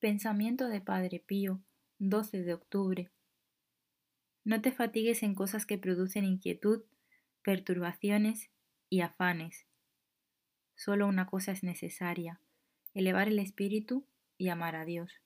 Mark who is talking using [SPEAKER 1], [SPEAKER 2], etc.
[SPEAKER 1] Pensamiento de Padre Pío, 12 de octubre. No te fatigues en cosas que producen inquietud, perturbaciones y afanes. Solo una cosa es necesaria, elevar el espíritu y amar a Dios.